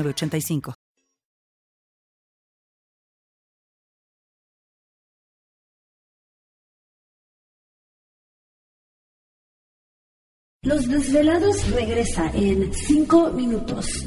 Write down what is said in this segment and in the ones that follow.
85 Los desvelados regresa en 5 minutos.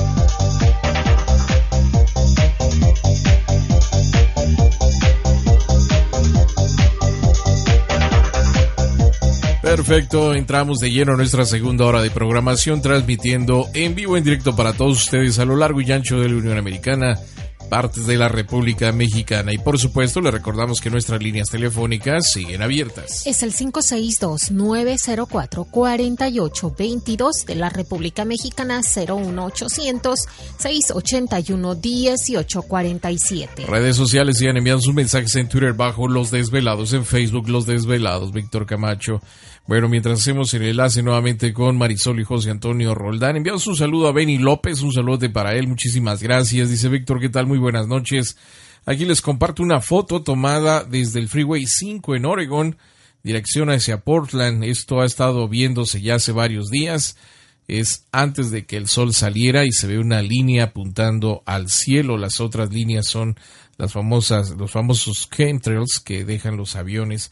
Perfecto, entramos de lleno a nuestra segunda hora de programación, transmitiendo en vivo, en directo para todos ustedes a lo largo y ancho de la Unión Americana, partes de la República Mexicana. Y por supuesto, le recordamos que nuestras líneas telefónicas siguen abiertas. Es el 562-904-4822 de la República Mexicana 01800-681-1847. Redes sociales sigan enviando sus mensajes en Twitter bajo Los Desvelados, en Facebook Los Desvelados, Víctor Camacho. Bueno, mientras hacemos el enlace nuevamente con Marisol y José Antonio Roldán, enviamos un saludo a Benny López, un saludo para él, muchísimas gracias. Dice Víctor, ¿qué tal? Muy buenas noches. Aquí les comparto una foto tomada desde el Freeway 5 en Oregon, dirección hacia Portland. Esto ha estado viéndose ya hace varios días. Es antes de que el sol saliera y se ve una línea apuntando al cielo. Las otras líneas son las famosas, los famosos chemtrails que dejan los aviones.